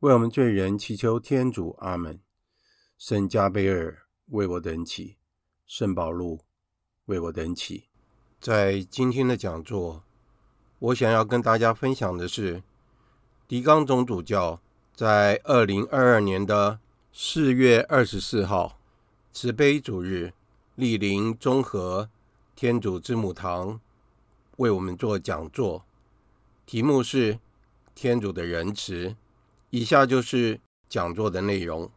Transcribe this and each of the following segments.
为我们罪人祈求天主，阿门。圣加贝尔为我等祈，圣保禄为我等祈。在今天的讲座，我想要跟大家分享的是，狄刚总主教在二零二二年的四月二十四号慈悲主日莅临中和天主之母堂，为我们做讲座，题目是“天主的仁慈”。以下就是讲座的内容。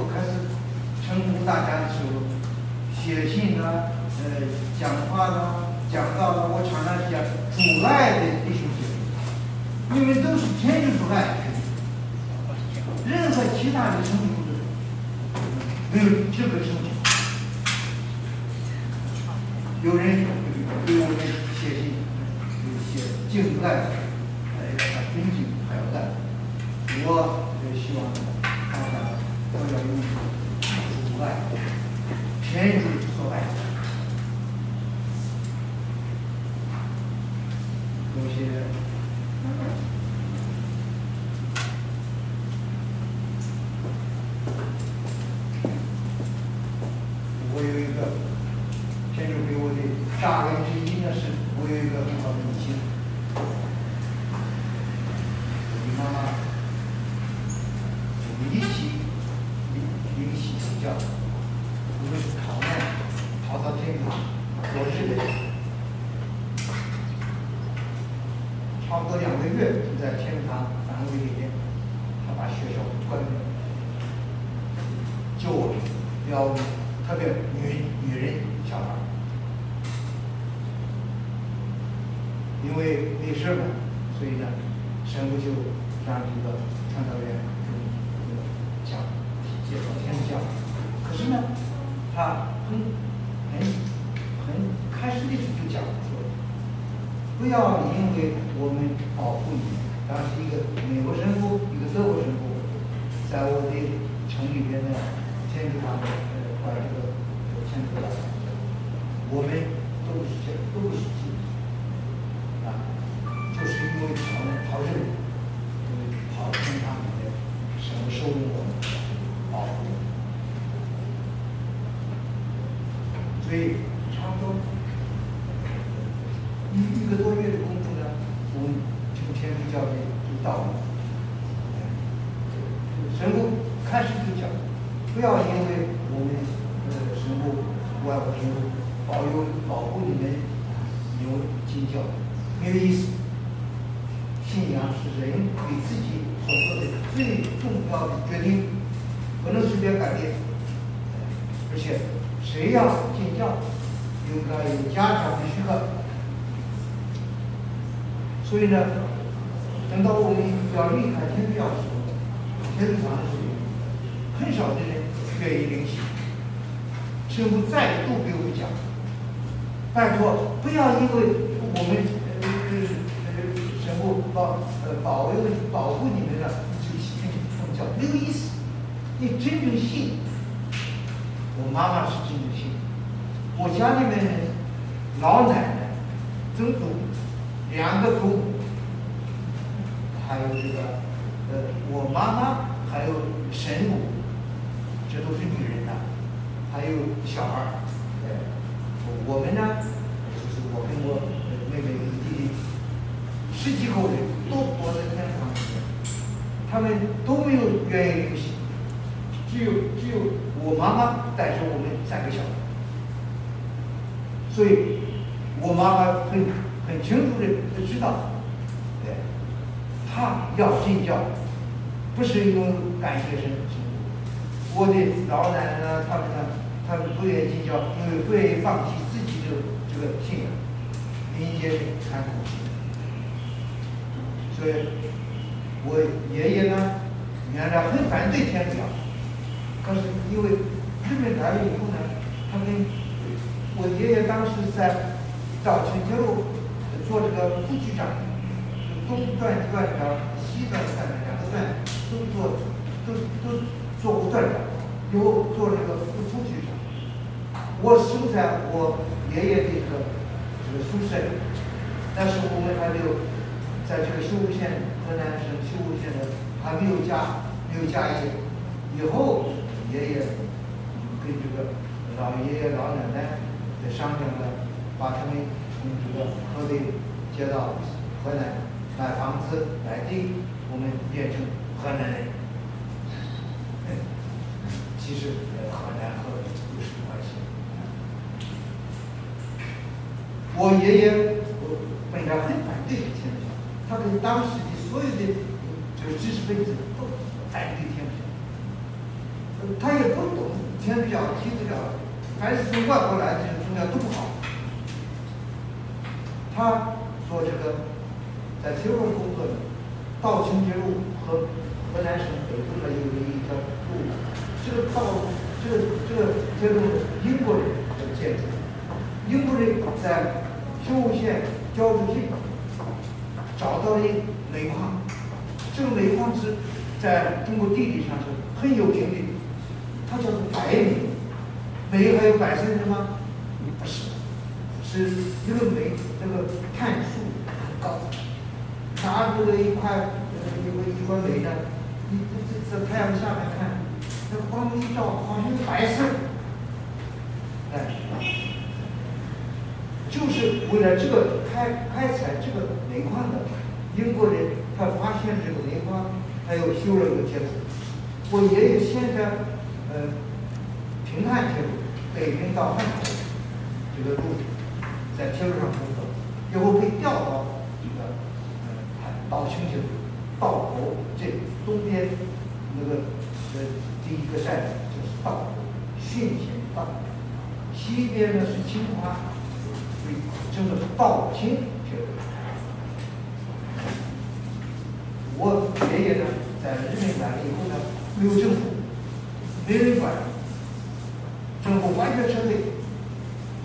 我开始称呼大家的时候，写信呢，呃，讲话呢，讲到了我常常讲，阻碍的艺术节，因为都是天生阻碍，任何其他的称呼都没有这个称呼。有人给我们写信，写敬礼，呃，尊敬，还有爱，我也希望大家。或者用外国，别人就说白了。有些。你们有进教没有意思？信仰是人给自己所做的最重要的决定，不能随便改变。而且，谁要进教，应该有家长的许可。所以呢，等到我们要离开天主教时，天主堂的时候，很少的人愿意领洗。师父再度给我们讲。拜托不要因为我们呃呃神。父保呃保佑保护你们的这个信奉教没有意思。你真正信，我妈妈是真正信，我家里面老奶奶、曾祖两个姑母，还有这个呃我妈妈还有神。母，这都是女人呐。还有小孩，儿，我们呢，就是我跟我妹妹和弟弟，十几口人都活在天堂里面，他们都没有愿意领洗，只有只有我妈妈带着我们三个小孩，所以我妈妈很很清楚的知道，哎，她要信教，不是因为感谢神，我的老奶奶呢，他们呢。他们不愿意进教，因为不愿意放弃这个信仰，民间传统信仰。所以，我爷爷呢，原来很反对天主教，可是因为日本来了以后呢，他跟我爷爷当时在稻城铁路做这个副局长，东段段长、西段段长两个段都做，都都做过段长，又做这个副副局长。我生在我爷爷的这个这个宿舍里，但是我们还没有在这个修武县河南省修武县的还没有家没有家业，以后爷爷跟这个老爷爷老奶奶在商量着，把他们从这个河北接到河南买房子买地，我们变成河南人。其实河南和有什么关系？我爷爷我本来很反对天主教，他跟当时的所有的这个知识分子都反对天主教，他也不懂天主教、基督教，还是从外国来的这个宗教都不好。他说这个在铁路工作的，稻城铁路和河南省北部的有一条路，这个道这个这个铁路英国人的建筑，英国人在。修武县交出去，找到了煤矿，这个煤矿是在中国地理上是很有名的，它叫做白煤。煤还有白色的吗？不是，是一个煤这个碳素很高，拿出了一块一个一块煤呢，你这这在太阳下面看，这光一照好像白色，哎。就是为了这个开开采这个煤矿的英国人，他发现这个煤矿，他又修了一个铁路。我爷爷现在呃平汉铁路北平到汉口这个路在铁路上工作，以后被调到这个呃稻城铁路稻口这东边那个呃第一个站就是稻口训前稻口，西边呢是清华。这个稻城铁路，我爷爷呢，在日本来了以后呢，没有政府，没人管，政府完全撤退，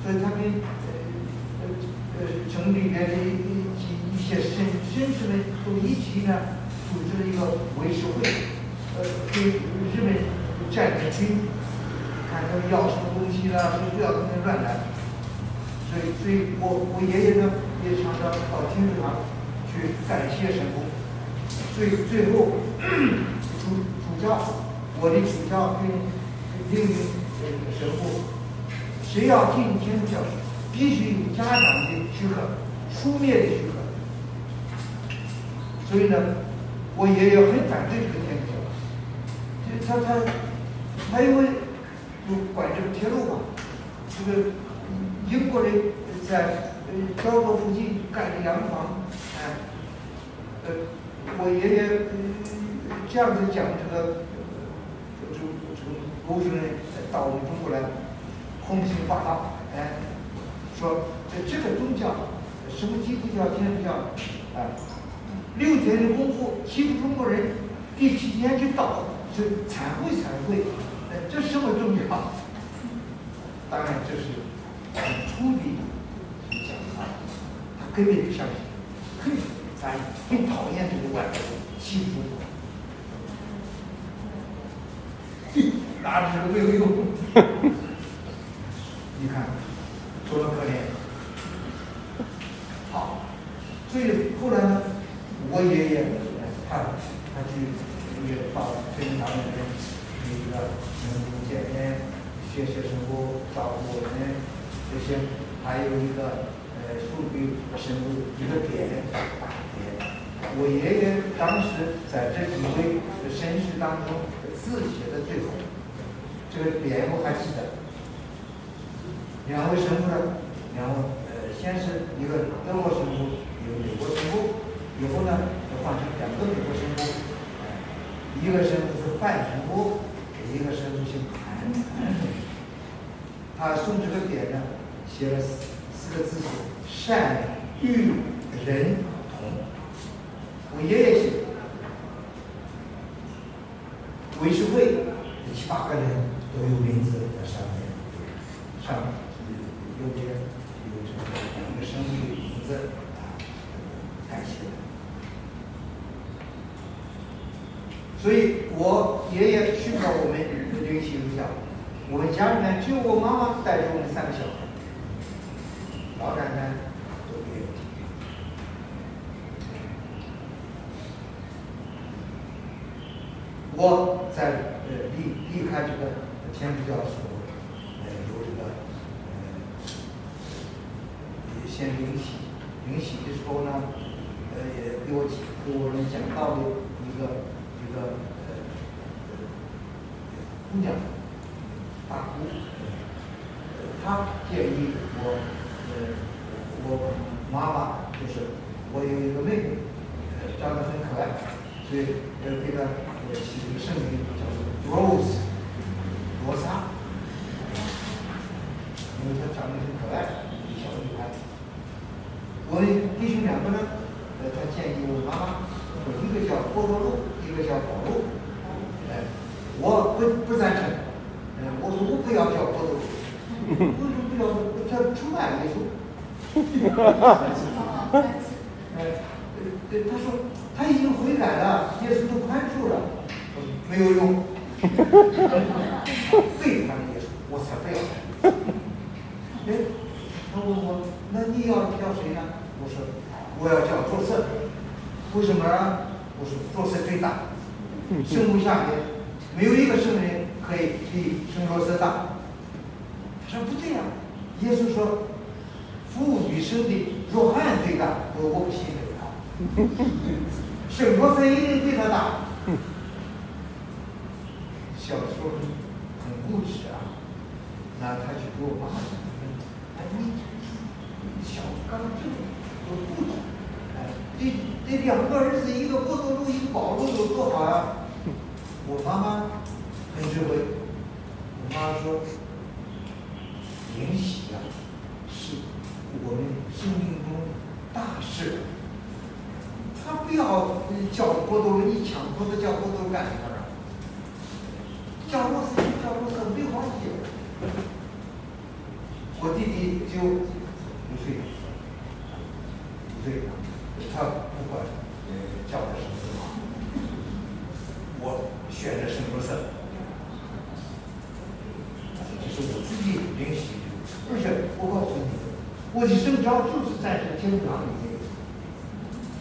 所以他跟呃呃呃城里面的一一一些绅绅士们都一起呢，组织了一个维持会，呃，给日本战争军，看他们要什么东西了，不要他们乱来。所以，所以我我爷爷呢也常常到天主堂去感谢神父。所以最后主主教，我的主教跟另一个神父，谁要进天主教，必须有家长的许可，书面的许可。所以呢，我爷爷很反对这个天主教，就他他他因为就管这个铁路嘛，这个。英国人在呃焦作附近盖的洋房，哎，呃，我爷爷这样子讲这个，呃从从欧洲人到我们中国来，横行霸道，哎，说这这个宗教，什么基督教、天主教，哎，六天的功夫欺负中国人，第七天就倒就忏悔忏悔，呃，这什么宗教？当然这是很粗鄙的讲话，他根本不相信，很烦，很讨厌这个外国人欺负我，哼，打这个没有用？你看，多么可怜。好，所以后来呢，我爷爷他他去也到天津大学里面，那个神父见面，学学神父照顾我们这些，还有一个呃送给神父一个点，大匾。我爷爷当时在这几位绅士当中字写的最好，这个点我还记得。两位神父呢，两位呃，先是一个德国神父，一个美国神父，以后呢，就换成两个美国神父，一个神父是范神父，一个神父姓韩，他送这个匾呢，写了四四个字是善与人同，我爷爷写，维持会七八个人都有名字在上面，上面。右边有这个两个生命的名字啊，感谢。所以我爷爷去到我们灵洗录像，我们家里面只有我妈妈带着我们三个小孩，老奶奶都没有。我在呃离离开这个天主教的时候。呃有这个呃先领洗，领洗的时候呢，呃，也给我给我们讲道理一个一个呃姑娘，选的圣若瑟，这是我自己领洗的，而且我告诉你，我的圣召就是在这天堂里面，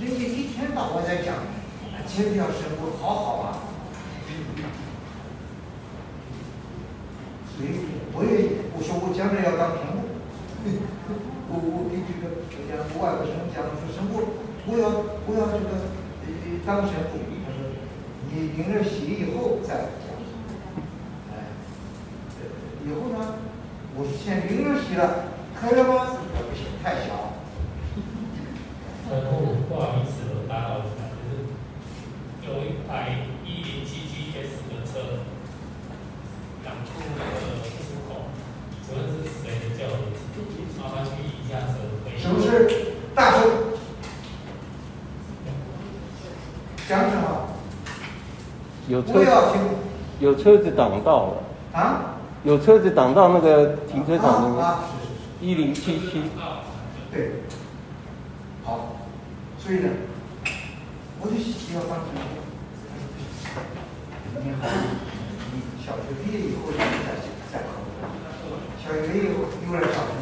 人家一天到晚在讲，啊天主教生活好好啊，所以我也我说我将来要当神父。我我给这个我讲外国神讲说神父，我要我要这个呃当神父，你淋了洗以后再车子挡到了啊！有车子挡到那个停车场的，一零七七。对，好。所以呢，我就需要当什么？明，你小学毕业以后你们再再考，小学以后又来考。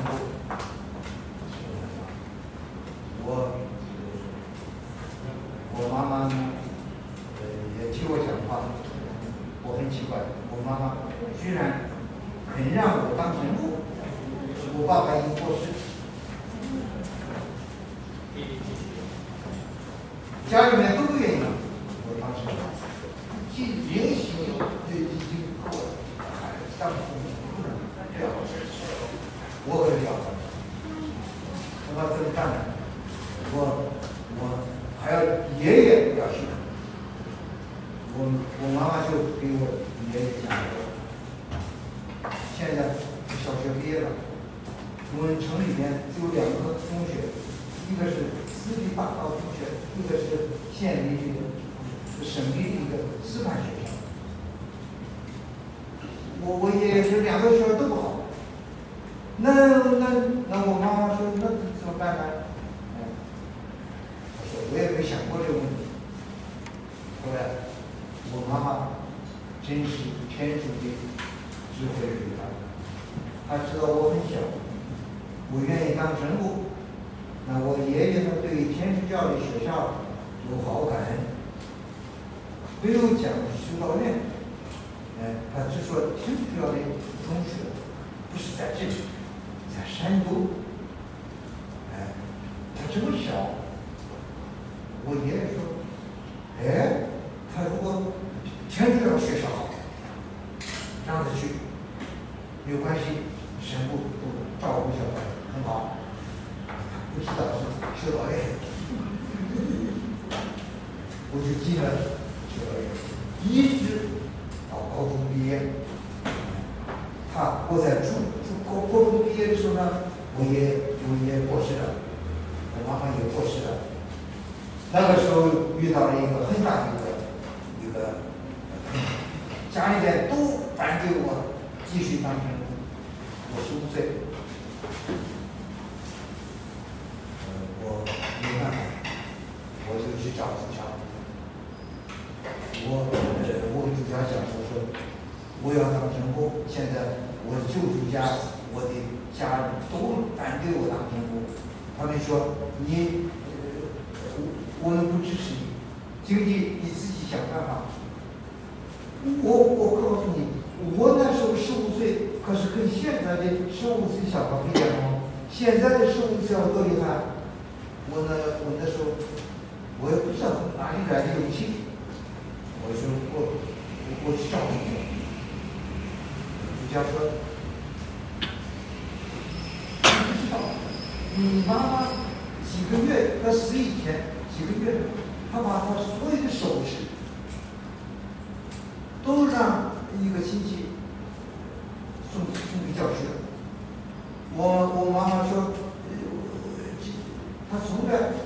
也，是两个学校都不好。那那那我妈妈说，那怎么办呢？我说我也没想过这个问题。后来我妈妈真是天主的智慧女儿，她知道我很小，我愿意当神父。那我爷爷呢，对天主教的学校有好感，没有讲修道院。他是说最主要的中学不是在这里，在山东。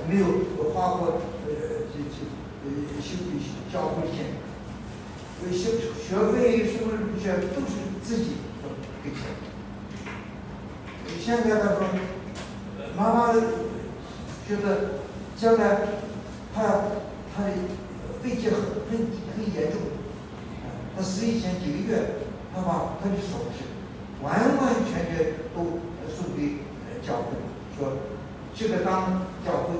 没有花过呃这这呃学费交会钱呃学学费是不是都是自己呃给钱现在他说妈妈觉得将来他他的肺结核很很严重他死以前几个月他把他的首饰完完全全都送给呃教会说这个当教会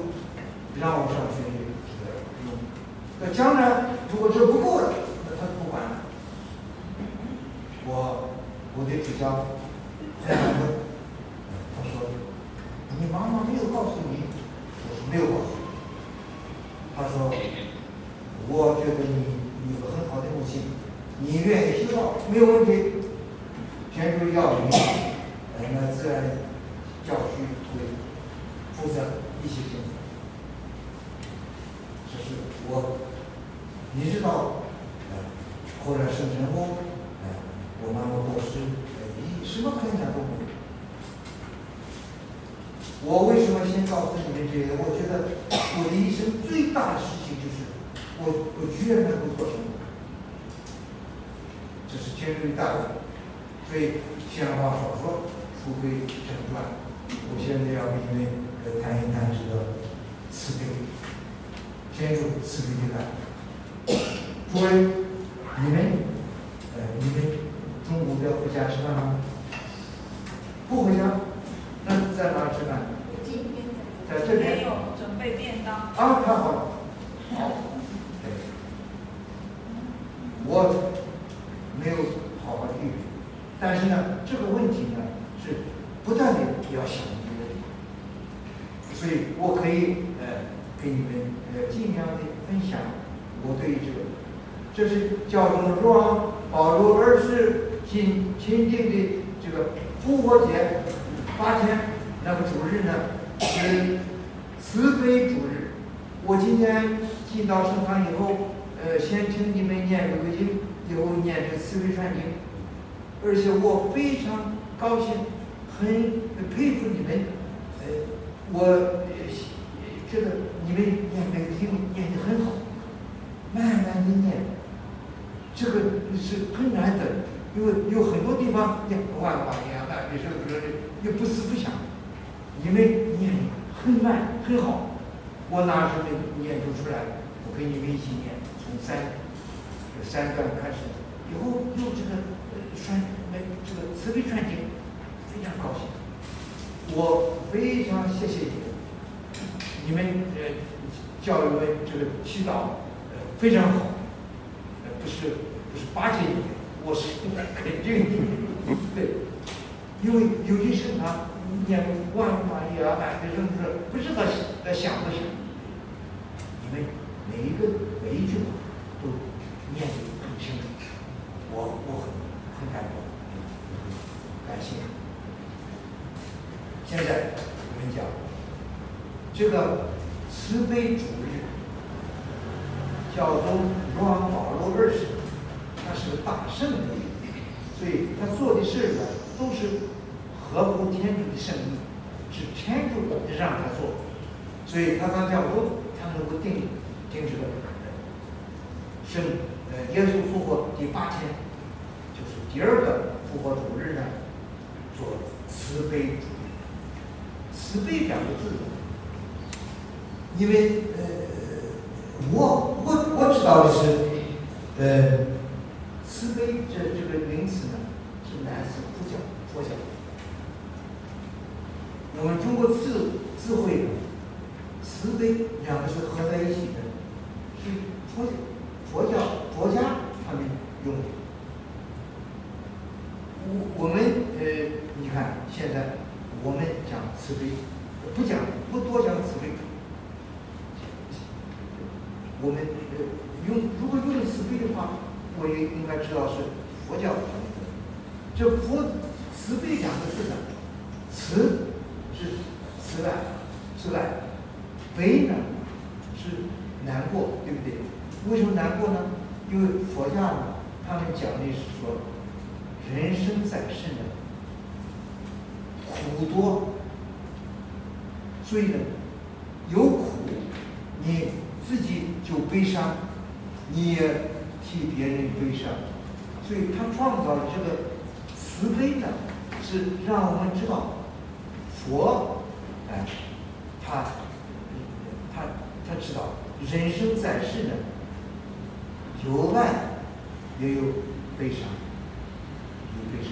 让我上去，这个用。那将呢？如果这不够了，那他不管了。我，我得补交。先听你们念这个经，以后念这个慈悲传经，而且我非常高兴，很佩服你们，呃，我呃觉得你们念这个经念得很好，慢慢的念，这个是很难得，因为有很多地方念万万年万，你说不说的又不思不想，你们念很慢很好，我哪时没念就出来？我跟你们一起念，从三这三段开始，以后用这个呃传那这个慈悲传经，非常高兴。我非常谢谢你们，你们呃教育们这个祈祷呃非常好，呃不是不是巴结你们，我是肯定你们，对，因为有些圣堂念万玛利亚百岁圣子，不是他在想不想，你们每一个每一句话都念得很清楚，我我很很感动，感谢。现在我们讲这个慈悲主日，教宗若望保禄二世，他是个大圣人，所以他做的事呢都是合乎天主的圣意，是天主让他做，所以他当教宗，他能够定定这个圣呃耶稣复活第八天，就是第二个复活主日呢，做慈悲主日。慈悲两个字，因为呃，我我我知道的是，呃，慈悲这这个名词呢，是来自佛教佛教。我们中国智智慧慈悲两个字合在一起的，是佛佛教佛家他们用的。我我们呃，你看现在。我们讲慈悲，不讲不多讲慈悲。我们呃用如果用慈悲的话，我也应该知道是佛教。这佛慈悲两个字呢，慈是慈爱，慈爱，悲呢难过，对不对？为什么难过呢？因为佛家呢，他们讲的是说，人生在世呢。苦多，所以呢，有苦，你自己就悲伤，你也替别人悲伤，所以他创造了这个慈悲呢，是让我们知道，佛，哎，他，他他知道人生在世呢，有爱，也有悲伤，有悲伤，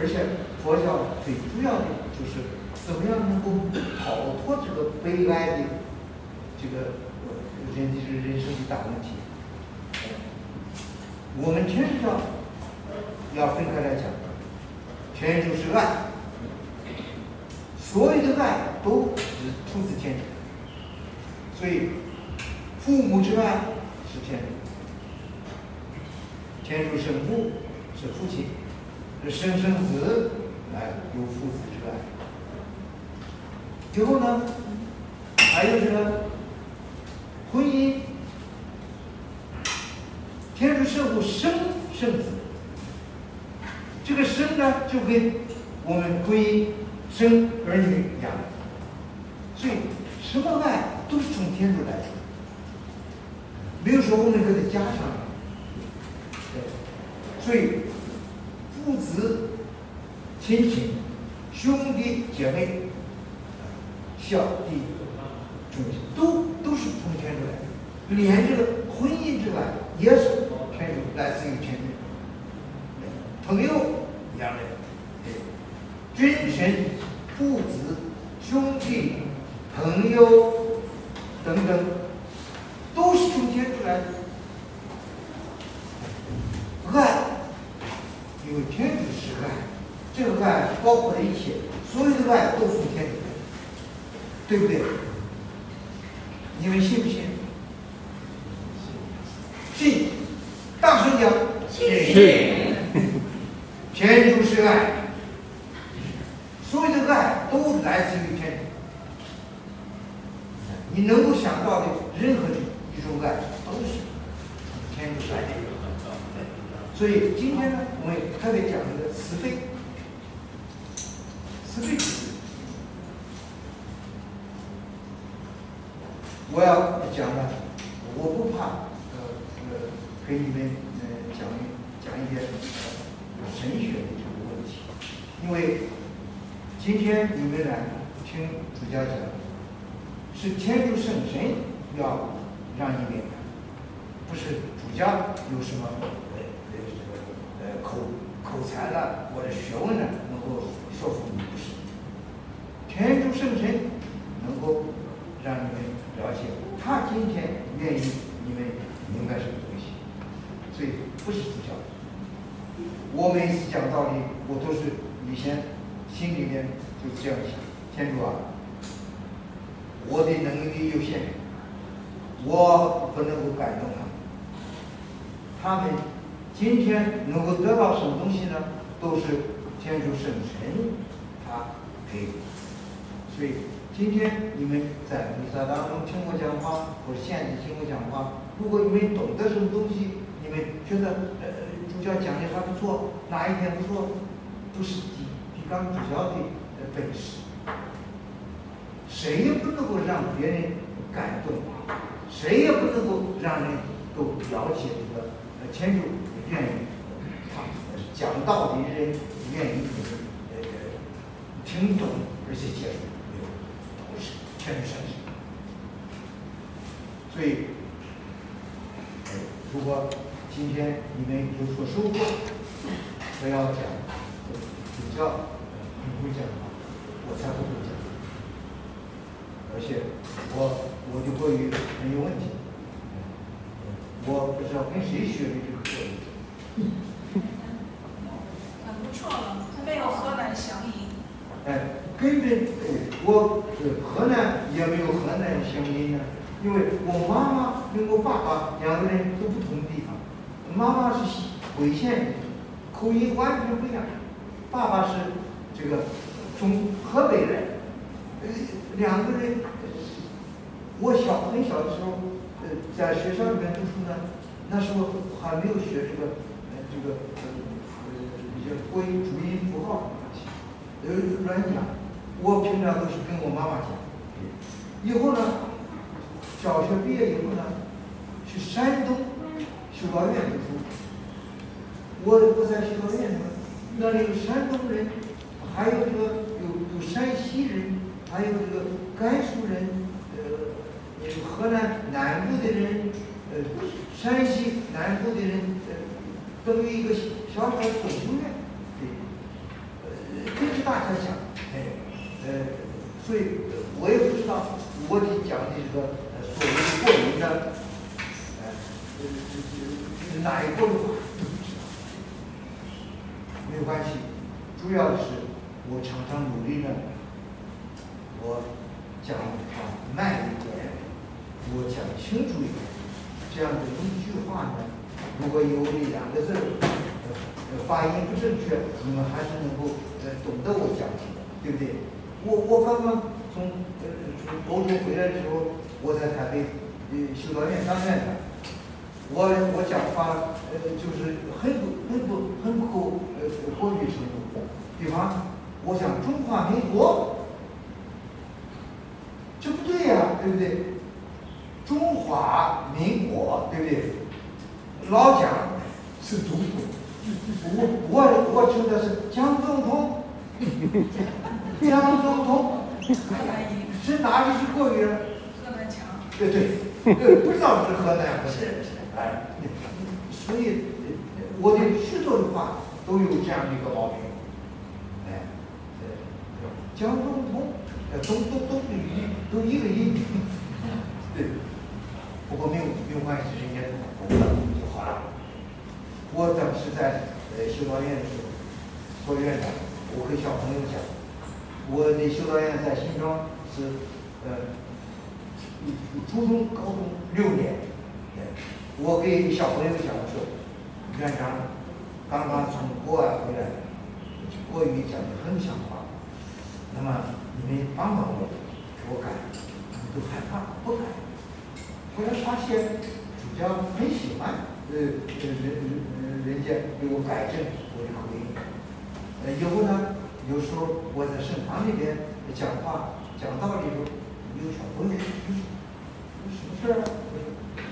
而且。佛教最主要的就是怎么样能够逃脱这个悲哀的这个人的人生的大问题。我们天主教要分开来讲，天主是爱，所有的爱都是出自天主，所以父母之爱是天主，天主圣父是父亲，是生生子。来有父子之爱，最后呢，还有这个婚姻，天主圣父生圣子，这个生呢就跟我们婚姻生儿女一样，所以什么爱都是从天主来的，没有说我们给他加上，对，所以父子、亲情、兄弟姐妹、小弟、兄弟都都是从天出来的，连这个婚姻之外也是天主来自于天主。朋友一样的，对，君臣、父子、兄弟、朋友等等，都是从天出来的。爱，因为天主是爱，这个爱包括了一切，所有的爱都从天主来的，对不对？你们信不信？信，大声讲，信。谁也不能够让人够了解这个天主愿意，他讲道的人愿意呃听懂而且接受，都是天主圣神。所以，如果。今天你们有所收获，不要讲，主教很会讲话，我才不会讲，而且我我就过于很有问题，我不知道跟谁学的这个课。很不错了，没有河南乡音。哎，根本我河南也没有河南乡音呢，因为我妈妈跟我爸爸两个人都不同地方。妈妈是汇县人，口音完全不一样。爸爸是这个从河北来，呃，两个人。我小很小的时候，在学校里面读书呢，那时候还没有学这个，呃，这个呃呃一些播音注音符号什么东西，呃，乱讲。我平常都是跟我妈妈讲。以后呢，小学毕业以后呢，去山东。修道院读书，我我在修道院呢，那里有山东人，还有这个有有山西人，还有这个甘肃人，河南南部的人，呃，山西南部的人，呃，都有一个小小的总修院，对，呃，跟着大家讲，哎，呃，所以我也不知道我的讲的这个呃所谓的过瘾的。是哪一部分都不知道，没有关系，主要是我常常努力呢，我讲话慢一点，我讲清楚一点，这样的一句话呢，如果有一两个字呃发音不正确，你们还是能够呃懂得我讲的，对不对？我我刚刚从呃从欧洲回来的时候，我在台北呃修道院当院长。我我讲话呃就是很不很不很不够呃国语程度，比方我讲中华民国，这不对呀，对不对？中华民国，对不对？老蒋是中国，我我我称的是江总统，江总统，是哪里是国语？河南腔。对对，对，不知道是河南，是是。哎，所以我的许多的话都有这样的一个毛病。哎，江总统，总总总的音都一个音，对。不过没有没有关系，人家懂了就好了。我当时在呃修道院的时候做院长，我和小朋友讲，我的修道院在新庄是呃初中、高中六年。我给小朋友讲说，院长刚刚从国外回来，国语讲的很像话，那么你们帮帮我，给我改，他们都害怕不改。后来发现主教很喜欢，呃呃人人人家给我改正我的口音。呃，以后呢，有时候我在圣堂里边讲话讲道理时候，有小朋友说，什么事儿啊？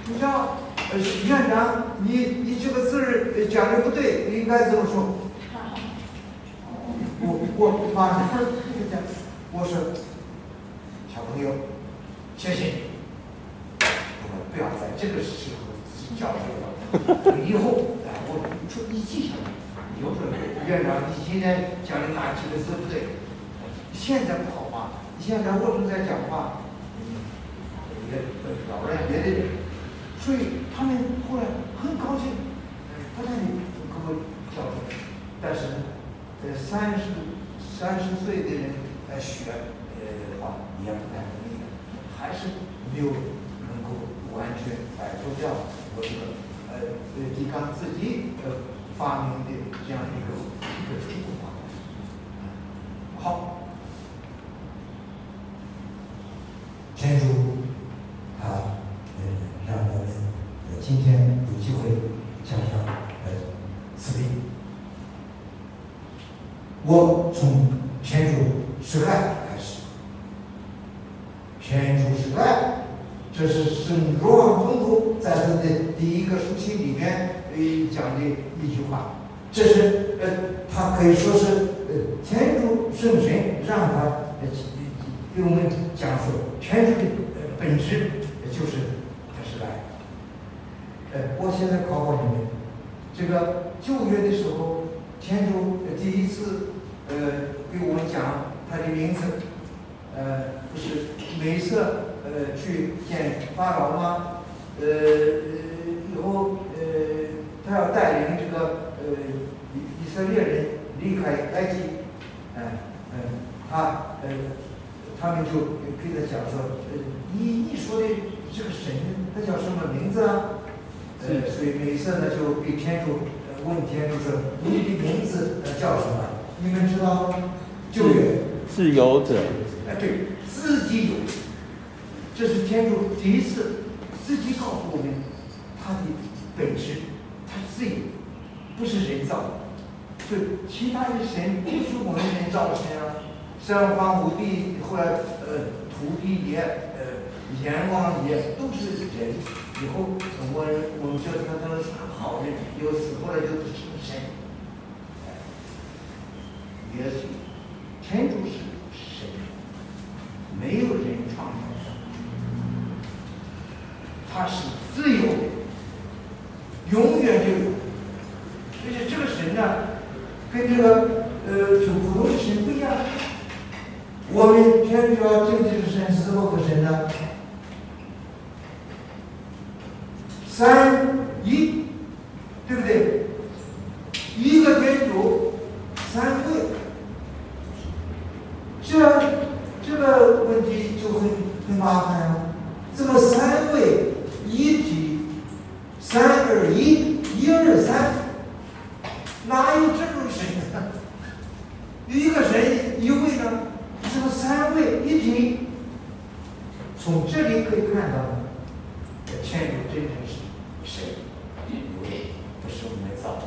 主教，呃，院长，你你这个字儿讲的不对，应该怎么说？我我马上就讲，我说，小朋友，谢谢。不要在这个时候教授了，以后哎，我出一记下来。以后说院长，你今天讲的哪几个字不对？现在不好吧？现在我正在讲话，嗯，也扰乱别的人，所以他们后来很高兴，不但你给我教授，但是呢，呃，三十三十岁的人来学呃的话，也不太容易，还是没有。完全摆脱掉我这个呃呃李刚自己呃发明的这样一个一个中国话。好，天主他呃让我们呃今天有机会讲讲呃慈悲。我从天主是爱开始，天主是爱。这是圣若望宗徒在他的第一个书信里面呃讲的一句话，这是呃他可以说是呃天主圣神让他呃给我们讲述，天主的本质就是他是爱。呃，我现在考考你们，这个旧约的时候，天主第一次呃给我们讲他的名字，呃不是梅瑟。呃，去见法老吗？呃，以后呃，他要带领这个呃以以色列人离开埃及，嗯、呃、嗯，他呃，他们就给他讲说，呃，你你说的这个神，他叫什么名字啊？呃，所以每次呢就给天主问天主说，你的名字叫什么？你们知道吗？旧约自由者。哎，对，自己有。这是天主第一次自己告诉我们，他的本质，他是自由，不是人造的。所以其他的神不是我们人造的神啊，三皇五帝，后来呃土地爷，呃阎王爷都是人。以后我我们叫他他都是好人，有死后来就成神。也许天主是神，没有人创造。它是自由的，永远就有。而且这个神呢，跟这个呃普通的神不一样。我们天主教正经的神是怎么个神呢？三一，对不对？一个天主，三位。这这个问题就很很麻烦啊，这么三位。一体，三二一，一二三，哪有这种神呢？一个神一位呢？什么三位一体？从这里可以看到，这天主真正是谁？有的不是我们造的，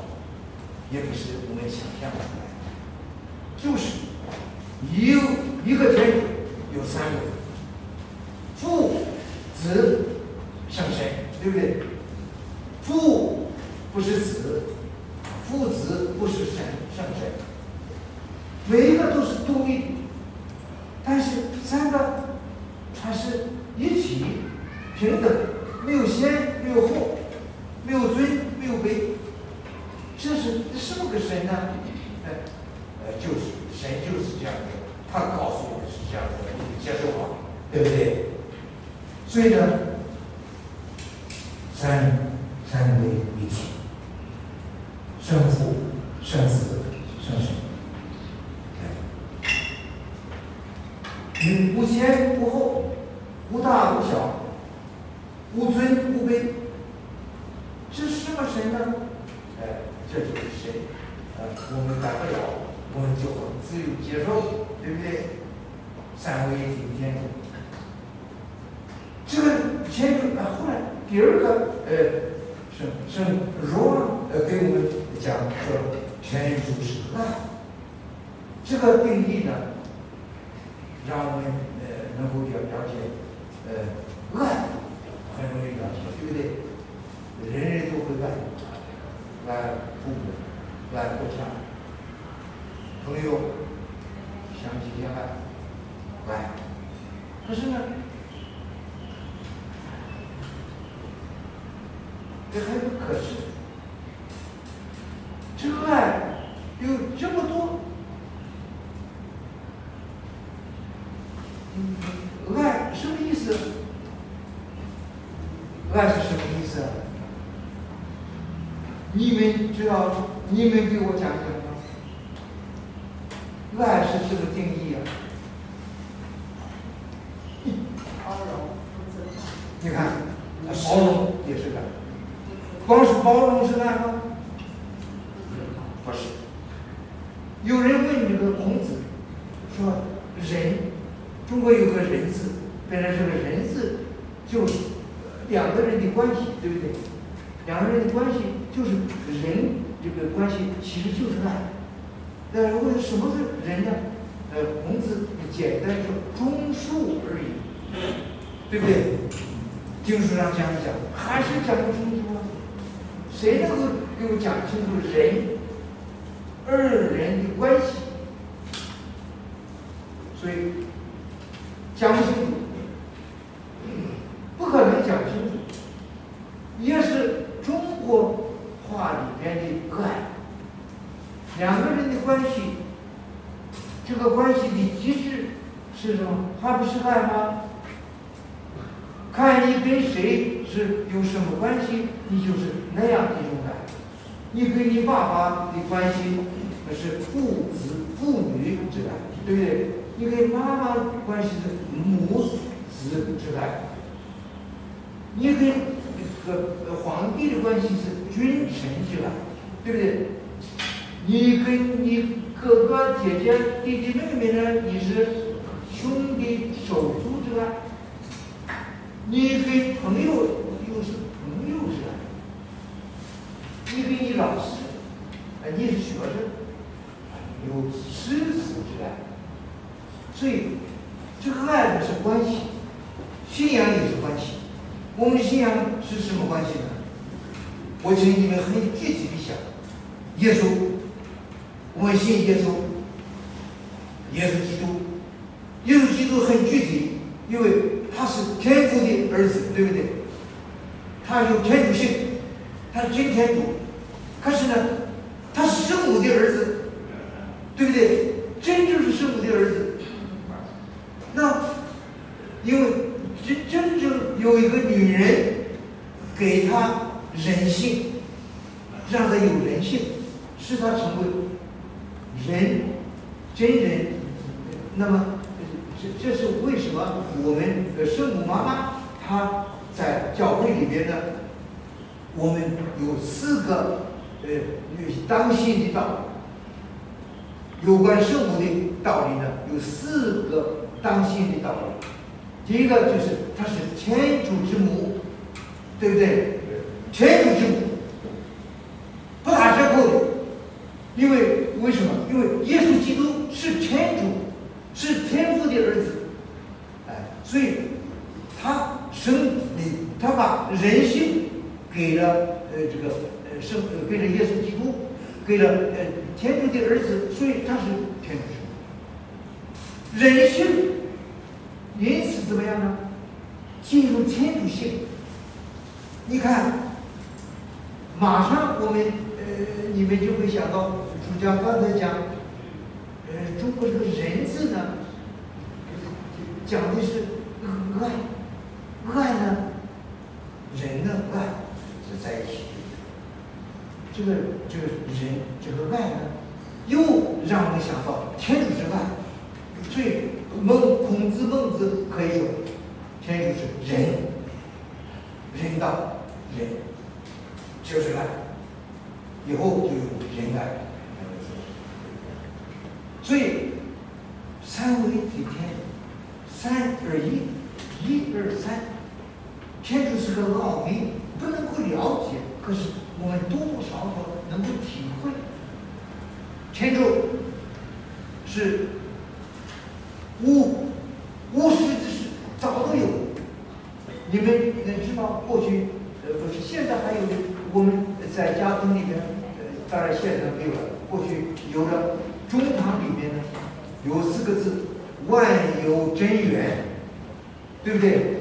也不是我们想象出来的，就是有一个天主，有三位，父、子。圣神对不对？父不是子父子不是神圣神每一个都是独立但是三个它是一体平等没有先但是问什么是人呢？呃，孔子简单说忠恕而已，对不对？经书上讲一讲，还是讲不清楚啊？谁能够给我讲清楚人二人的关系？所以。讲不清楚，不可能讲清楚，也是中国话里边的爱。两个人的关系，这个关系的机制是什么？在吗？看你跟谁是有什么关系，你就是那样一种爱。你跟你爸爸的关系，那是父子父女之爱，对不对？你跟妈妈关系是母子之爱，你跟这个皇帝的关系是君臣之爱，对不对？你跟你哥哥姐姐弟弟妹妹呢，你是兄弟手足之爱。你跟朋友又是朋友之爱。你跟你老师，啊，你是学生，有师子之爱。所以，这个爱的是关系，信仰也是关系。我们的信仰是什么关系呢？我请你们很具体的想，耶稣，我们信耶稣，耶稣基督，耶稣基督很具体，因为他是天父的儿子，对不对？他有天主性，他是真天主，可是呢，他是圣母的儿子，对不对？真正是圣母的儿子。那，因为真真正有一个女人给他人性，让他有人性，使他成为人，真人。那么，这是为什么我们的圣母妈妈她在教会里边呢？我们有四个呃当信的道理，有关圣母的道理呢，有四个。当信的道理，第一个就是她是天主之母，对不对？天主之母，不打折扣的，因为为什么？因为耶稣基督是天主，是天的儿子，哎，所以他生你，他把人性给了呃这个呃生给了耶稣基督，给了呃天主的儿子，所以他是天主。人性，因此怎么样呢？进入天主性。你看，马上我们呃，你们就会想到主教刚才讲，呃，中国这个人字呢，讲的是爱，爱呢，人的爱是在一起。这个这个人这个爱呢，又让我们想到天主之爱。所以孟孔子孟子可以说，天主是仁，仁道，仁就是爱，以后就有仁爱。所以三位一体天，三二一，一二三，天主是个奥秘，不能够了解，可是我们多多少少能够体会，天主是。无无始之事，早都有。你们能知道过去，呃，不是现在还有的。我们在家庭里面，呃，当然现在没有了。过去有了中堂里面呢，有四个字“万有真源”，对不对？“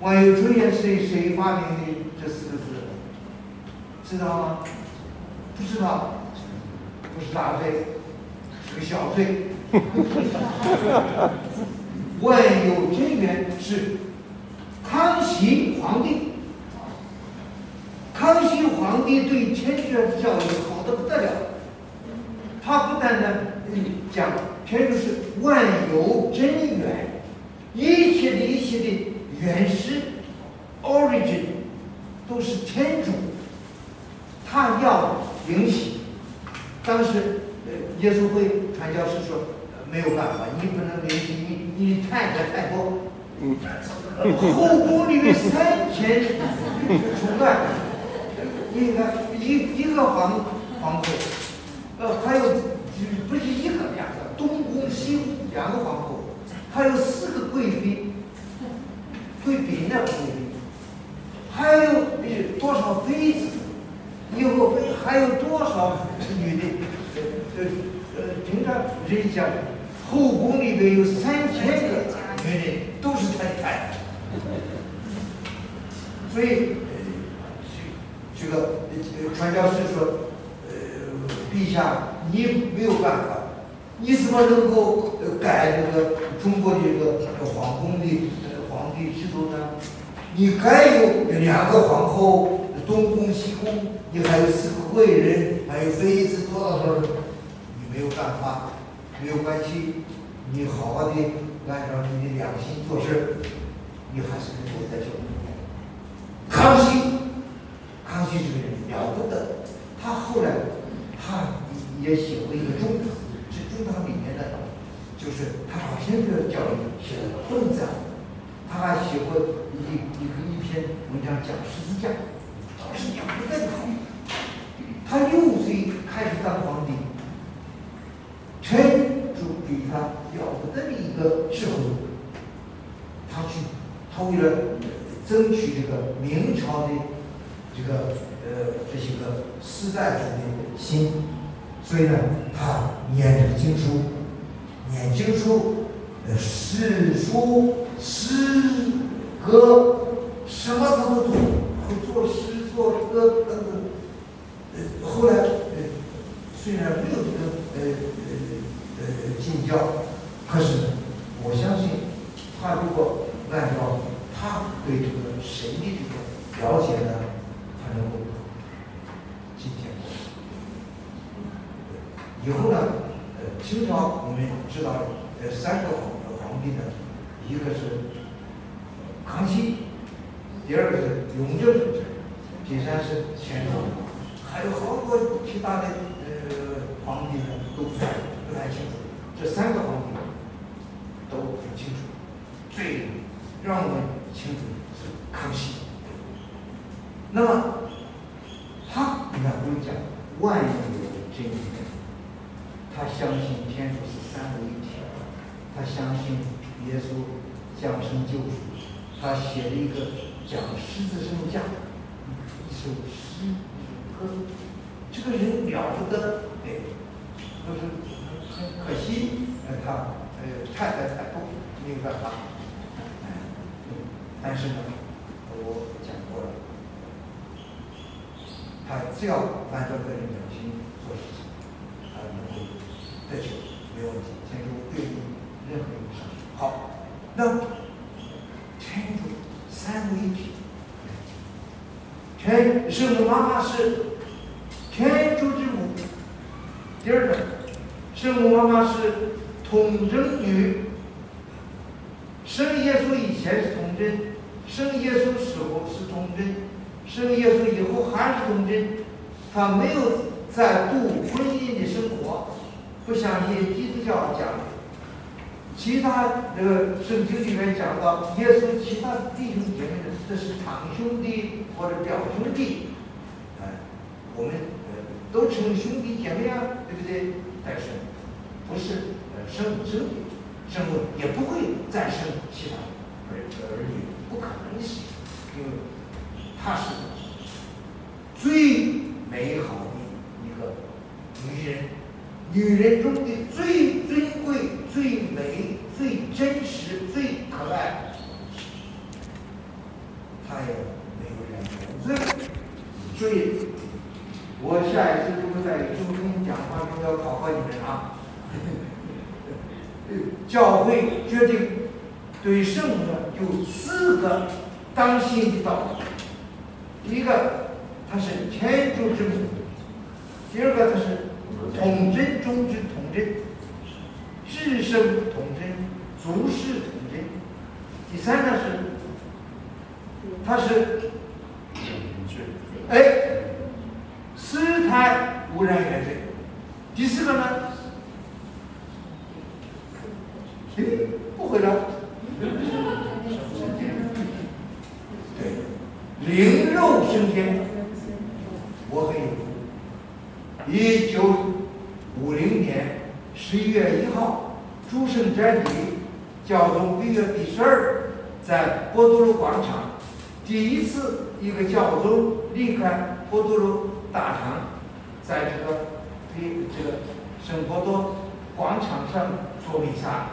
万有真源”谁谁发明的这四个字？知道吗？不知道，不是大罪，是个小罪。万有真源是康熙皇帝，康熙皇帝对天主教育好的不得了。他不但呢讲天主是万有真源，一切的一切的原始 origin 都是天主，他要允许。当时耶稣会传教士说。没有办法，你不能联系你，你太太太多。后宫里面三千宠爱，一个一一个皇皇后，呃，还有不是一个两个，西宫两个皇后，还有四个贵妃，贵嫔呢贵妃，还有多少妃子，以后还有多少女的，呃呃，平常人家。后宫里边有三千个女人，都是太太。所以，这个传教士说：“呃，陛下，你没有办法，你怎么能够改这个中国的这个皇宫的皇帝制度呢？你该有两个皇后，东宫西宫，你还有四个贵人，还有妃子多少多少，你没有办法。”没有关系，你好好的按照你的良心做事，你还是能够得救。康熙，康熙这个人了不得，他后来他也写过一个中书，堂里面的，就是他把天主教育写的很赞，他还写过一一个一篇文章讲十字架，当时讲的更好。他六岁开始当皇帝。天主给他了不得的一个智慧，他去，他为了争取这个明朝的这个呃这些个士大夫的心，所以呢，他念这个经书，念经书，呃，诗书诗歌什么他都懂，会作诗作歌等等。呃，后来呃，虽然没有这个呃。呃呃，进教，可是我相信，他如果按照他对这个神的这个了解呢，他能够进天国。以后呢，呃，清朝我们知道呃三个皇皇帝呢，一个是康熙，第二个是雍正，第三是乾隆，还有好多其他的呃皇帝呢都在。不太清楚，这三个皇帝都很清楚，最让我们清楚的是康熙。那么他你看我们讲万有真源，他相信天主是三位一体，他相信耶稣降生救赎，他写了一个讲十字圣架，一首诗，一首歌，这个人了不得，对，就是。很可惜，呃，他呃，太太太不明白吧？哎，但是呢，我讲过了，他只要按照个人良心做事情，他能够得救，没有问题。天主对你任何一个上诉。好，那天主三位一体，天圣母妈妈是天主之母。第二个，圣母妈妈是童贞女。生耶稣以前是童贞，生耶稣时候是童贞，生耶稣以后还是童贞。她没有在度婚姻的生活，不像一基督教讲的。其他这个圣经里面讲到耶稣其他弟兄姐妹的，这是堂兄弟或者表兄弟，哎，我们呃都称兄弟姐妹啊，对不对？但是不是呃生母生女。生母也不会再生其他儿儿女，不可能的事情，因为他是最美好的一个女人，女人中的最尊贵、最美、最真实、最可爱。她也没有染原罪，所以，我下一次就会在中东讲话，中要考考你们啊。教会决定对圣母有四个当心的道理。第一个，他是天主之母；第二个，他是童真中之统真，至生统真，足世统真；第三个是，它是哎，四胎无染原罪；第四个呢？哎，不回答。对，灵肉升天，我很有。一九五零年十一月一号，诸圣瞻礼，教宗庇佑第十二在波多罗广场，第一次一个教宗离开波多罗大堂，在这个比这个圣波多广场上做弥撒。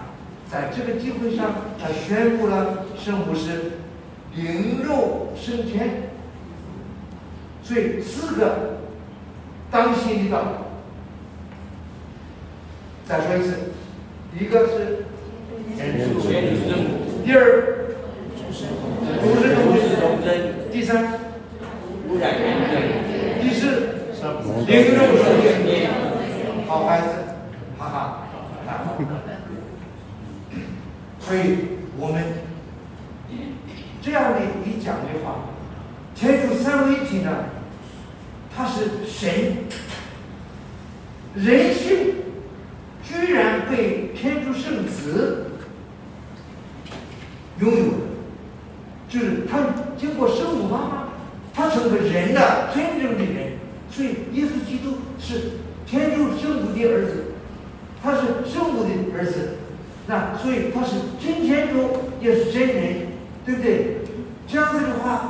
在这个机会上，他宣布了圣母是灵肉升天，所以四个当心的道。再说一次，一个是天主圣母，第二主是童贞，第三无染原罪，第四灵肉升天。好孩子，哈哈，哈。所以我们这样的一讲的话，天主三位一体呢，他是神，人性居然被天主圣子拥有，就是他经过圣母妈妈，他成为人的真正的人，所以耶稣基督是天主圣母的儿子，他是圣母的儿子。那所以他是真天主，也是真人，对不对？这样子的话，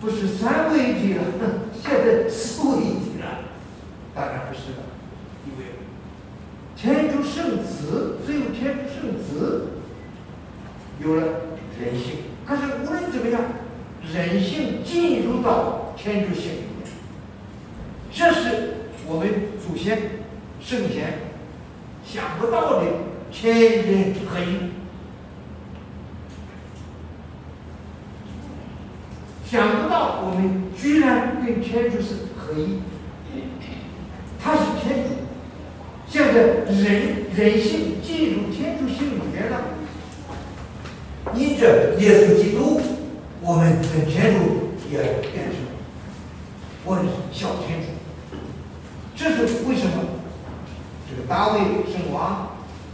不是三位一体了，现在四位一体了，当然不是了。因为天主圣子只有天主圣子有了人性，可是无论怎么样，人性进入到天主性里面，这是我们祖先圣贤想不到的。天人合一，想不到我们居然跟天主是合一，他是天主，现在人人性进入天主性里面了，因着耶稣基督，我们跟天主也变成我们小天主，这是为什么？这个大卫圣王。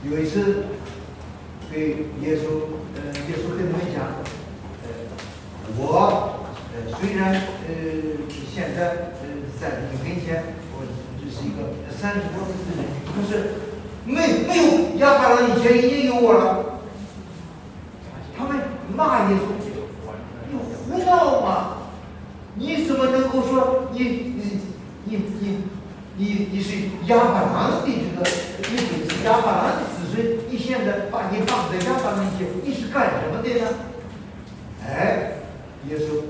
有一次，对耶稣，呃，耶稣跟他们讲，呃，我，呃，虽然，呃，现在，呃，在你面前，我只是一个三十多岁的人，可是没没有亚伯拉罕以前已经有我了。他们骂耶稣，你胡闹嘛？你怎么能够说你你你你你你是亚伯拉罕的这个？你是亚伯拉罕的子孙，你现的把你放在家当面前，你是干什么的呢？哎，耶稣，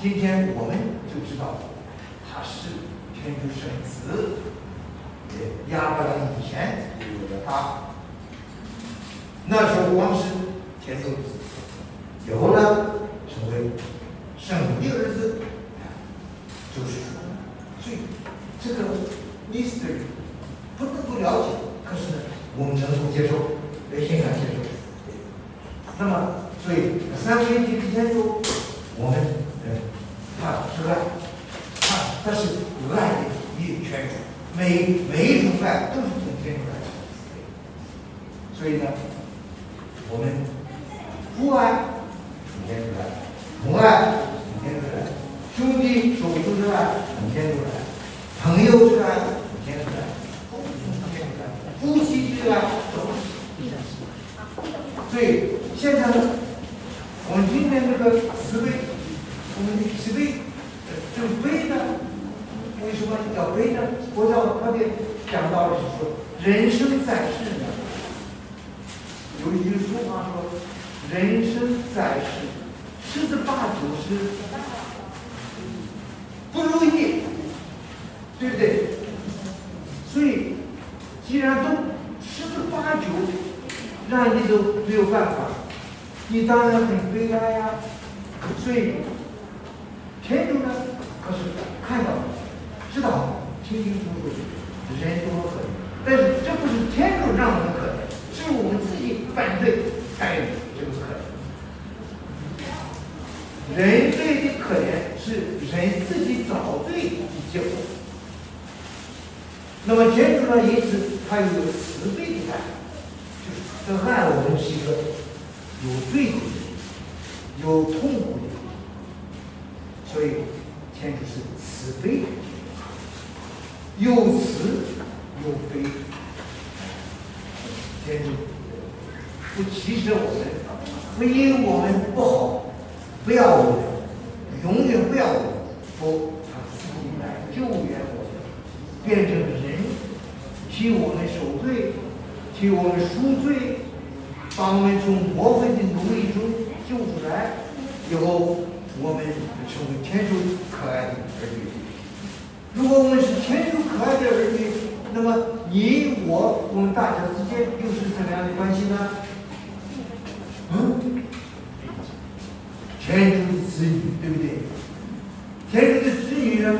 今天我们就知道他是天主圣子，亚伯拉罕以前就有了他，那时候光是天主子，有了成为圣母的儿子，就是所以这个 mystery 不能不了解，可是呢，我们能够接受，得欣然接受。那么，所以三位一体的天主，我们呃，他是爱，他他是有爱的一全主，每每一种爱都是从天主来的。所以呢，我们父爱从天主来，母爱从天主来，兄弟手足之爱从天主来，朋友之爱从天主来，都是从天主来，夫妻之爱都是从天主来。所以现在呢，我们今天这个慈悲，我们的慈悲，呃，这个悲呢，为什么叫悲呢？佛教特别讲到的是说，人生在世呢，有一句俗话说，人生在世，十之八九是不如意，对不对？所以，既然都十之八九，让你都没有办法，你当然很悲哀呀。所以，天主呢，可是看到，知道，清清楚楚，人多可怜，但是这不是天主让我们可怜，是我们自己犯罪才有这个可怜。人罪的可怜是人自己找罪的结果。那么天主呢，因此他有慈悲的爱，就是这爱我们是一个有罪的，有痛苦的，所以天主是慈悲的，有慈又悲。天主不歧视我们，不因为我们不好，不要我们，永远不要我们，不，他自己来救援我们，变成人，替我们受罪，替我们赎罪，把我们从魔鬼的奴役中救出来，以后我们成为天主可爱的儿女。如果我们是天主可爱的儿女，那么你我我们大家之间又是怎么样的关系呢？嗯，天主的子女，对不对？天主的子女呢？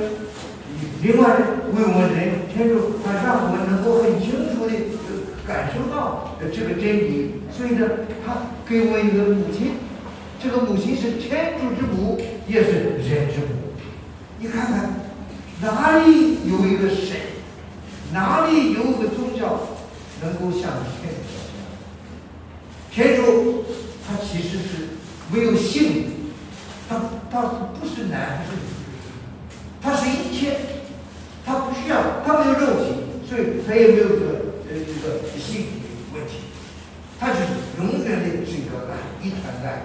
另外，为我们人，天主他让我们能够很清楚的感受到这个真理，所以呢，他给我一个母亲，这个母亲是天主之母，也是人之母。你看看，哪里有一个神，哪里有个宗教能够像天主教一样？天主他其实是没有性，他他不是男还是女，他是一切。他不需要，他没有肉体，所以他也没有这个呃这个性的问题，他就是永远的是一个爱，一团爱。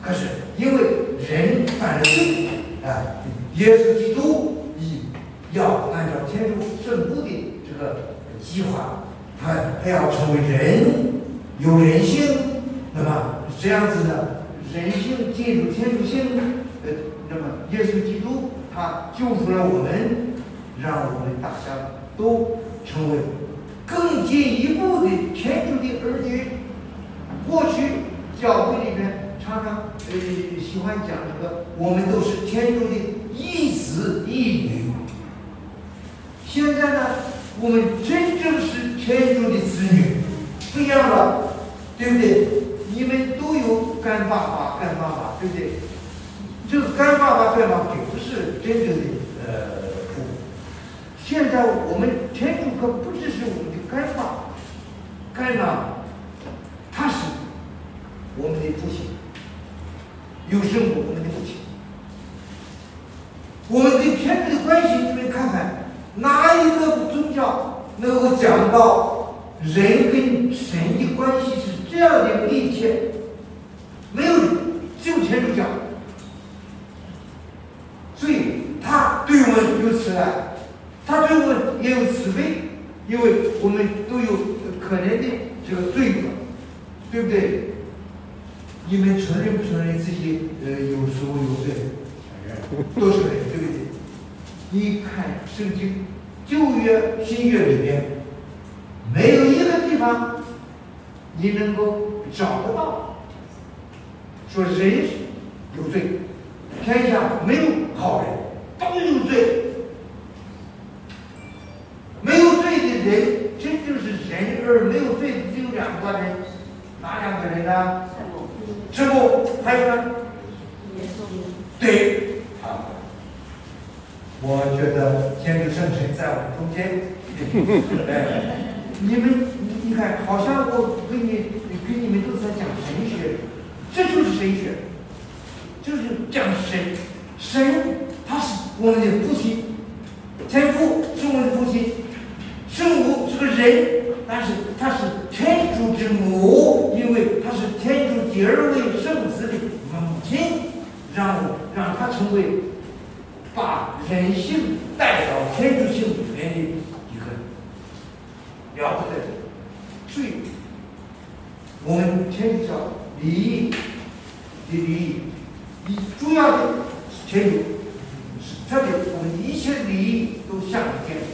可是因为人犯了罪啊，耶稣基督以要按照天主圣父的这个计划，他他要成为人，有人性，那么这样子呢，人性进入天主性，呃，那么耶稣基督他救出了我们。让我们大家都成为更进一步的天主的儿女。过去教会里面常常呃喜欢讲这个，我们都是天主的一子一女。现在呢，我们真正是天主的子女，不一样了，对不对？你们都有干爸爸、干妈妈，对不对？这个干爸爸、干妈妈并不是真正的呃父母。现在我们天主可不只是我们的干爸、干妈，他是我们的父亲，有生我们的父亲。我们跟天主的关系，你们看看，哪一个宗教能够讲到人跟神的关系是这样的密切？没有，只有天主教。所以他对我们有慈爱。他对我们也有慈悲，因为我们都有可怜的这这个罪恶，对不对？你们承认不承认自己呃有时候有罪？都承认，对不对？你看圣经旧约、新约里面，没有一个地方你能够找得到说人有罪，天下没有好人，都有罪。没有罪的人，真正是人，而没有罪的只有两个人，哪两个人呢？这不还有呢？对。我觉得天主圣神在我们中间，哎，你们你你看，好像我跟你跟你们都在讲神学，这就是神学，就是讲神，神他是我们的父亲，天父是我们的父亲，圣母是个人，但是他是天主之母，因为他是天主第二位圣子的母亲，让我让他成为。把人性带到天主性里面的一个了不得的，所以我们天主教礼仪的礼仪，以主要的天主是特别，我们一切礼仪都向着天主，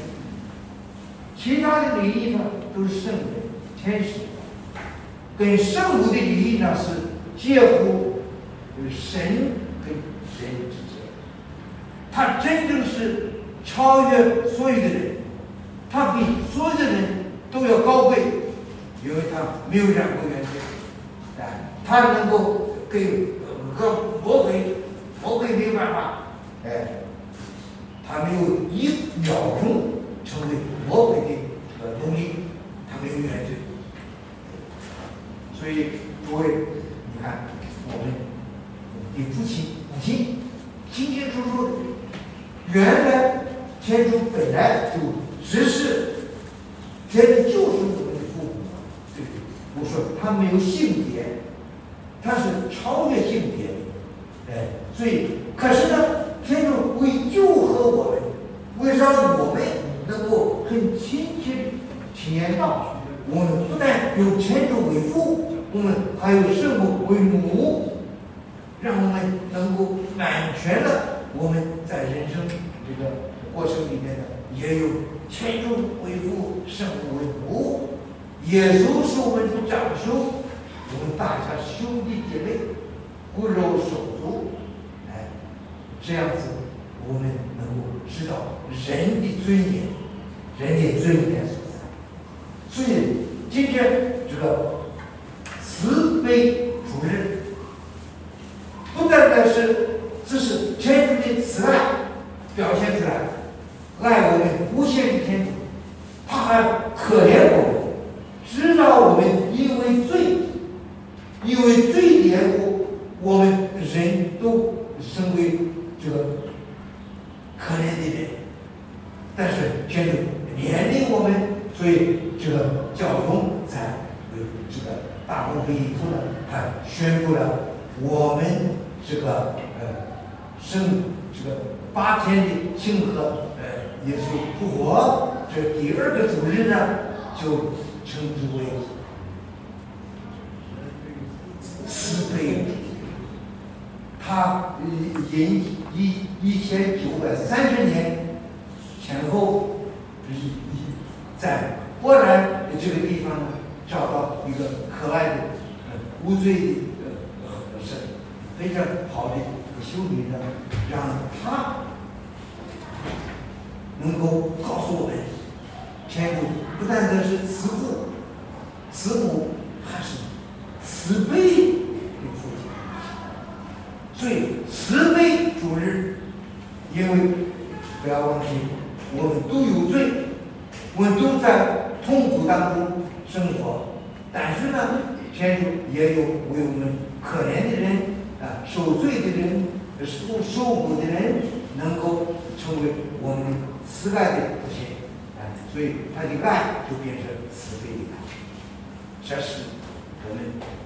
其他的礼仪呢都是圣人、天使，跟圣母的礼仪呢是介乎神跟人之间。他真正是超越所有的人，他比所有的人都要高贵，因为他没有染过原罪，哎，他能够给和魔鬼，魔鬼没有办法，哎，他没有一秒钟成为魔鬼的这个奴隶，他没有原罪，所以各位，你看我们的父亲母亲清清楚楚的。原来天主本来就只是，天主就是我们的父母，对不对？我说他没有性别，他是超越性别的，哎，所以可是呢，天主为救和我们，为让我们能够很亲切的体验到，我们不但有天主为父，我们还有圣母为母，让我们能够完全的。我们在人生这个过程里面呢，也有天主为父，圣母为母，耶稣是我们的长兄，我们大家兄弟姐妹，骨肉手足，哎，这样子我们能够知道人的尊严，人的尊严所在。所以今天这个慈悲主日，不单单是。这是天主的慈爱表现出来，爱我们无限的天主，他还可怜我们，知道我们因为罪，因为罪的缘故，我们人都成为这个可怜的人，但是天主怜悯我们，所以这个教宗才为这个大公会议后呢，他宣布了我们这个呃。生这个八天的庆贺，耶稣复活，这第二个主日呢，就称之为慈悲。他因一一千九百三十年前后，在波兰这个地方呢，找到一个可爱的、无罪的呃和神，非常好的。修女呢，让他能够告诉我们，天主不单单是慈父、慈母，还是慈悲的父亲。所以慈悲主日，因为不要忘记，我们都有罪，我们都在痛苦当中生活，但是呢，天主也有为我们可怜的人。啊，受罪的人，受受苦的人，能够成为我慈爱的父亲，哎，所以他的爱就变成慈悲的爱。这是我们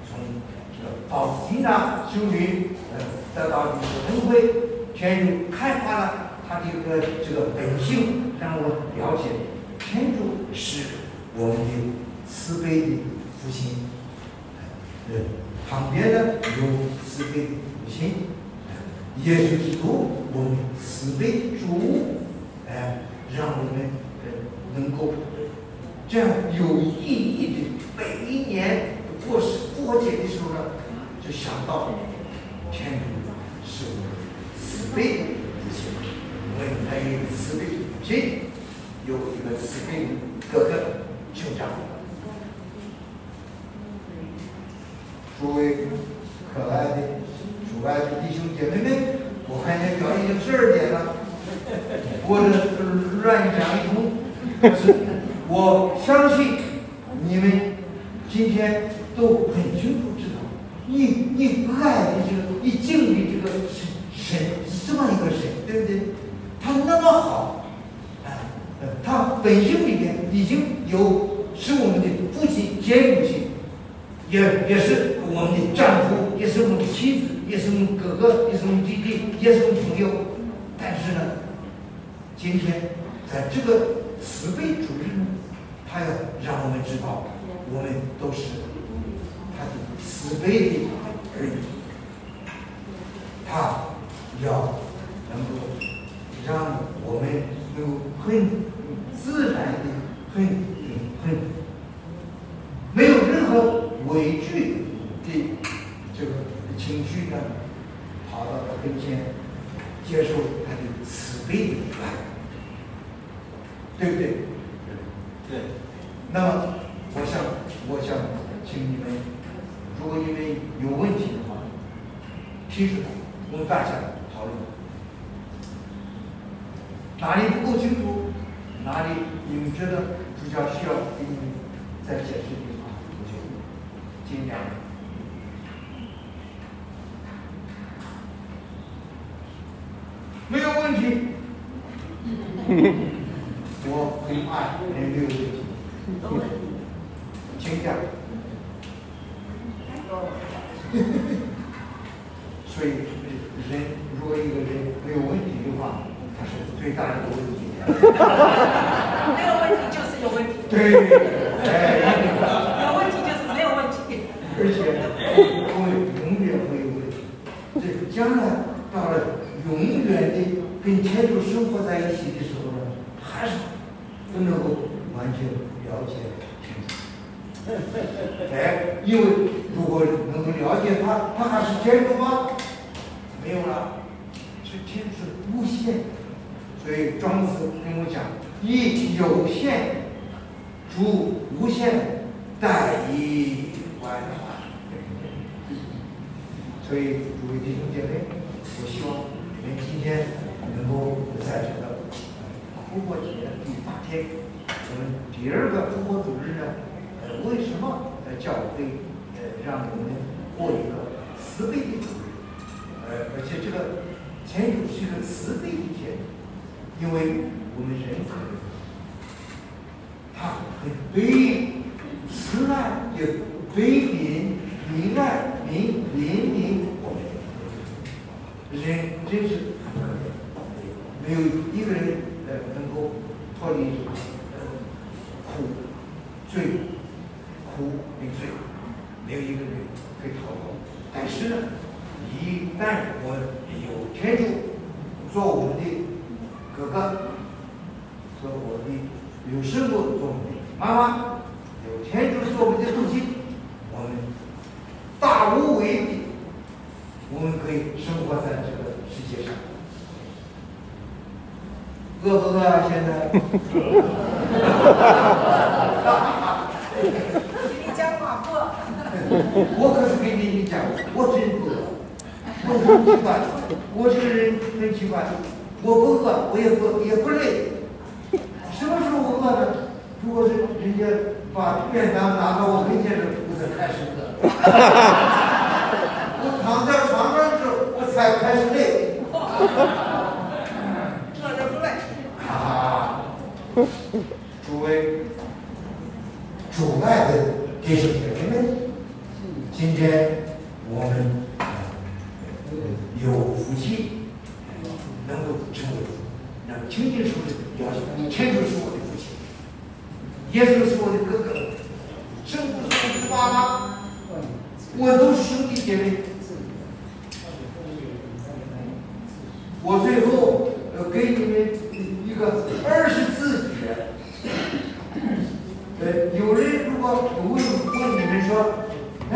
从这个宝子金娜修女，呃，得到的恩惠，天主开发了他的一个这个本性，让我了解天主是我们的慈悲的父亲，呃，旁边呢有慈悲的母亲，耶稣基督，我们慈悲主，哎，让我们呃能够这样有意义的每一年过复活节的时候呢，就想到天主是我们慈悲的父亲，我们还有慈悲的母亲，有一个慈悲的哥哥兄长。诸位可爱的、主爱的弟兄姐妹们，我看见表已经十二点了，我这乱讲一通，可是我相信你们今天都很清楚知道，你你爱的这个，你敬的这个神神是这么一个神，对不对？他那么好，哎，他本性里面已经有是我们的父亲兼母亲。也也是我们的丈夫，也是我们的妻子，也是我们哥哥，也是我们弟弟，也是我们朋友。但是呢，今天这个慈悲主义呢，他要让我们知道，我们都是他的慈悲。的儿女。他要能够让我们有很自然的、很很没有任何。畏惧的这个情绪呢，跑到他跟前，接受他的慈悲的爱，对不对？对。那么，我想，我想请你们，如果你们有问题的话，提出来，我们大家讨论。哪里不够清楚，哪里你们觉得比较需要给你们再解释？尽量，没有问题。我很爱，没有问题。请讲。所以人，如果一个人没有问题的话，他是最大的问题。没有问题就是有问题。对，哎。而且会永远会有问题，这将来到了永远的跟天主生活在一起的时候呢，还是不能够完全了解天主。哎，因为如果能够了解他，他还是天主吗？没有了，这天主是无限。所以庄子跟我讲：以有限主无限，殆以万。所以，诸位弟兄姐妹，我希望你们今天能够在这个复活节第八天，我们第二个复活主日呢，呃，为什么在教会呃让我们过一个慈悲的主日？呃，而且这个天主是个慈悲的天，因为我们人可他很悲慈爱，也悲悯怜爱。您怜悯我们，人真是很可怜，没有一个人呃能够脱离呃苦、罪、苦与罪，没有一个人可以逃脱。但是呢，一旦我们有天主做我们的哥哥，做我们的有圣母做我们的妈妈，有天主做我们的父亲，我们。大无畏的，我们可以生活在这个世界上。饿不饿啊？现在？你讲话不？我可是跟你讲，我真不饿。我很奇怪，我这个人很奇怪，我不饿，我也不也不累。什么时候我饿呢？如果是人家把便当拿到我跟前时，我才开始饿。我躺在床上时候，我才开始累。这就不累。啊，诸位，主爱的弟兄姐妹们，今天我们有福气，能够成为，那清净说的要求，天主是我的父亲，耶稣是我的哥哥，圣父是我的爸。我都是兄弟姐妹。我最后呃给你们一个二十字诀。呃，有人我我问问你们说，哎，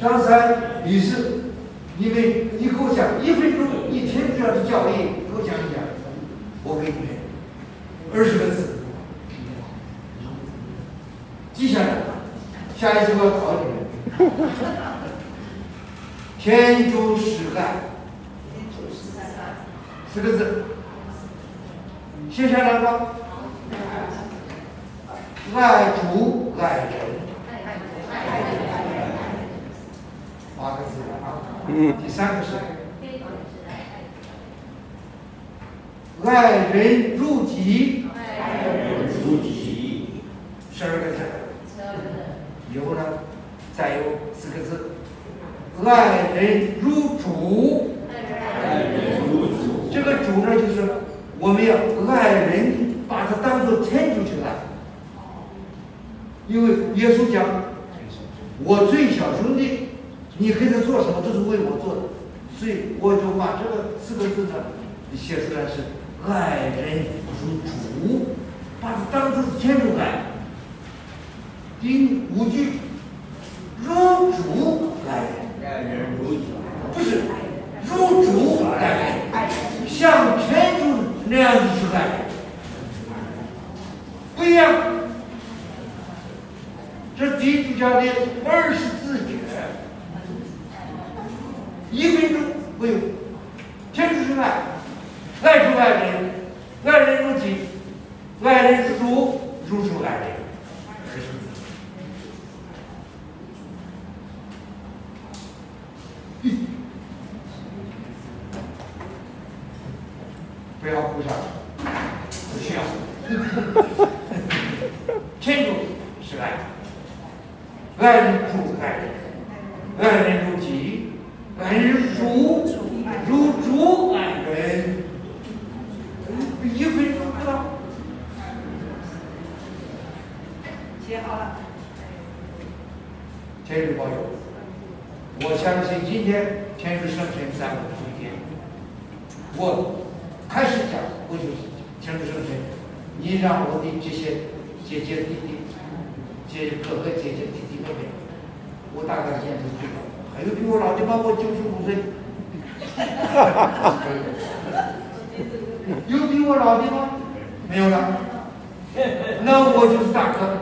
张三，李四你们你给我讲一分钟，一天这样的教义，给我讲一讲，我给你们二十个字，记下来，下一次我要考你们。天主实爱，四个字，写下来吧。爱主爱人，八个字啊。第三个是爱人如己，十二个字。以后呢，再有四个字，爱人如主，这个主呢，就是我们要爱人，把它当做天主。因为耶稣讲，我最小兄弟，你给他做什么都是为我做的，所以我就把这个四个字呢写出来是爱人如主，把它当做是天主爱。第五句，如主爱人，爱人如主，不是如主爱，像天主那样子去爱，不一样。这基督教的二十字诀，一分钟不用，天主是爱，爱主爱人，爱人如己，爱人如主，如主爱人，不要哭上去，不需要。天主是爱。爱人如爱人，爱人如己，爱人如如主爱人。一分钟不到，写好了。天主保佑，我相信今天天主圣神在我中间。我开始讲，我就是天主圣神，你让我的这些姐姐弟弟。姐哥哥姐姐弟弟妹妹，我大概现在都知道，还有比我老的吗？我九十五岁，有比我老的吗？没有了，那我就是大哥。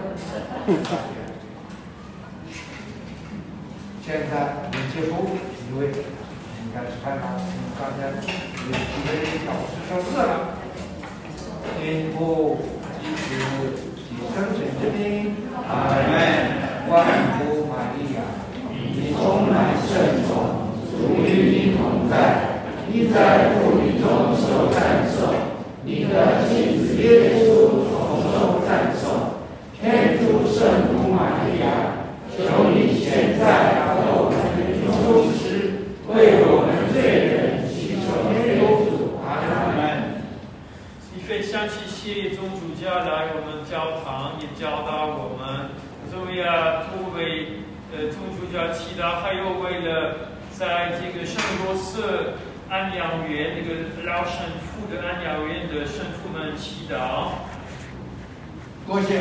现在你结束，因为应该是看到刚才有几位老师说饿了，天父，一直。生神之名，阿门。万福玛利亚，你充满圣宠，主与你同在，你在妇女中受赞颂，你的亲子耶稣同受赞颂。天主圣母玛利亚，求你现在和我们临终时，为我们罪人祈求天主。阿门。你非常谢谢宗主教来我们教堂，也教导我们，所以啊，作为呃祈祷，还有为了在这个圣若瑟安养院那个老神父的安养院的神父们祈祷。多谢，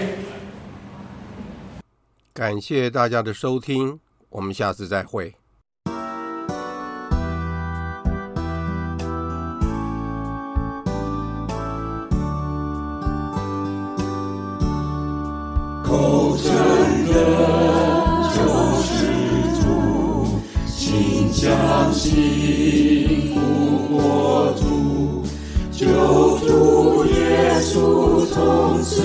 感谢大家的收听，我们下次再会。口请相信复活主，救主耶稣从死